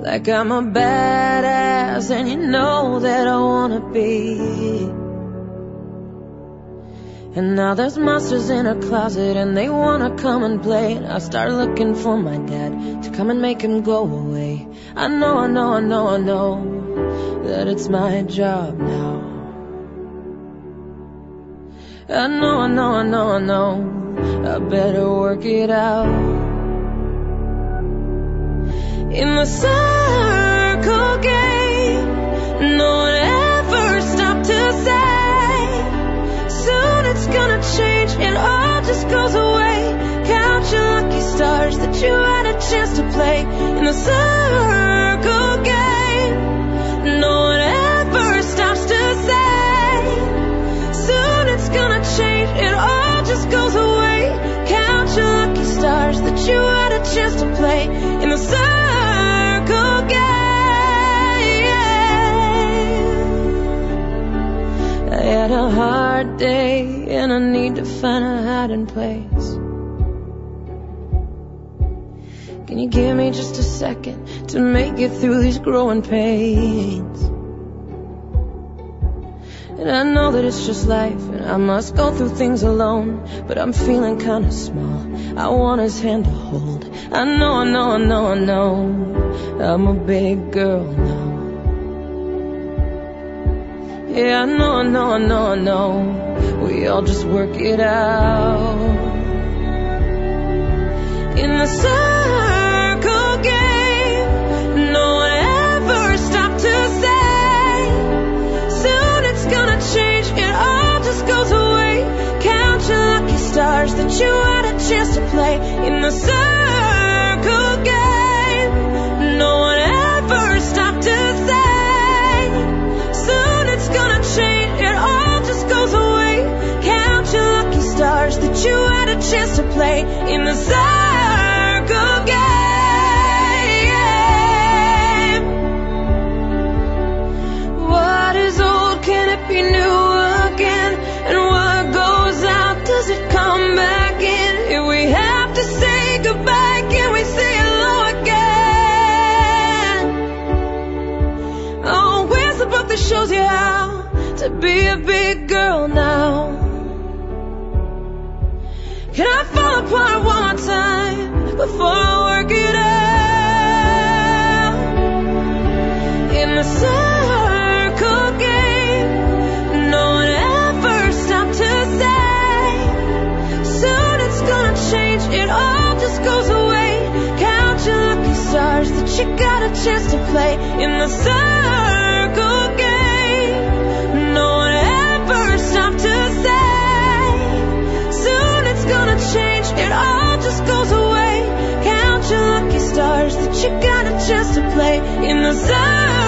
like I'm a badass and you know that I wanna be. And now there's monsters in her closet and they wanna come and play. And I start looking for my dad to come and make him go away. I know, I know, I know, I know that it's my job now. I know, I know, I know, I know I better work it out in the circle game. No one ever stopped to say. Soon it's gonna change, it all just goes away. Count your lucky stars that you had a chance to play in the circle chance to play in the circle game. I had a hard day and I need to find a hiding place. Can you give me just a second to make it through these growing pains? And I know that it's just life and I must go through things alone, but I'm feeling kinda small. I want his hand to hold. I know, I know, I know, I know. I'm a big girl now. Yeah, I know, I know, I know, I know. We all just work it out. In the circle in the circle be a big girl now? Can I fall apart one more time before I work it out? In the circle game, no one ever stopped to say. Soon it's gonna change, it all just goes away. Count your lucky stars that you got a chance to play in the circle chance to play in the circle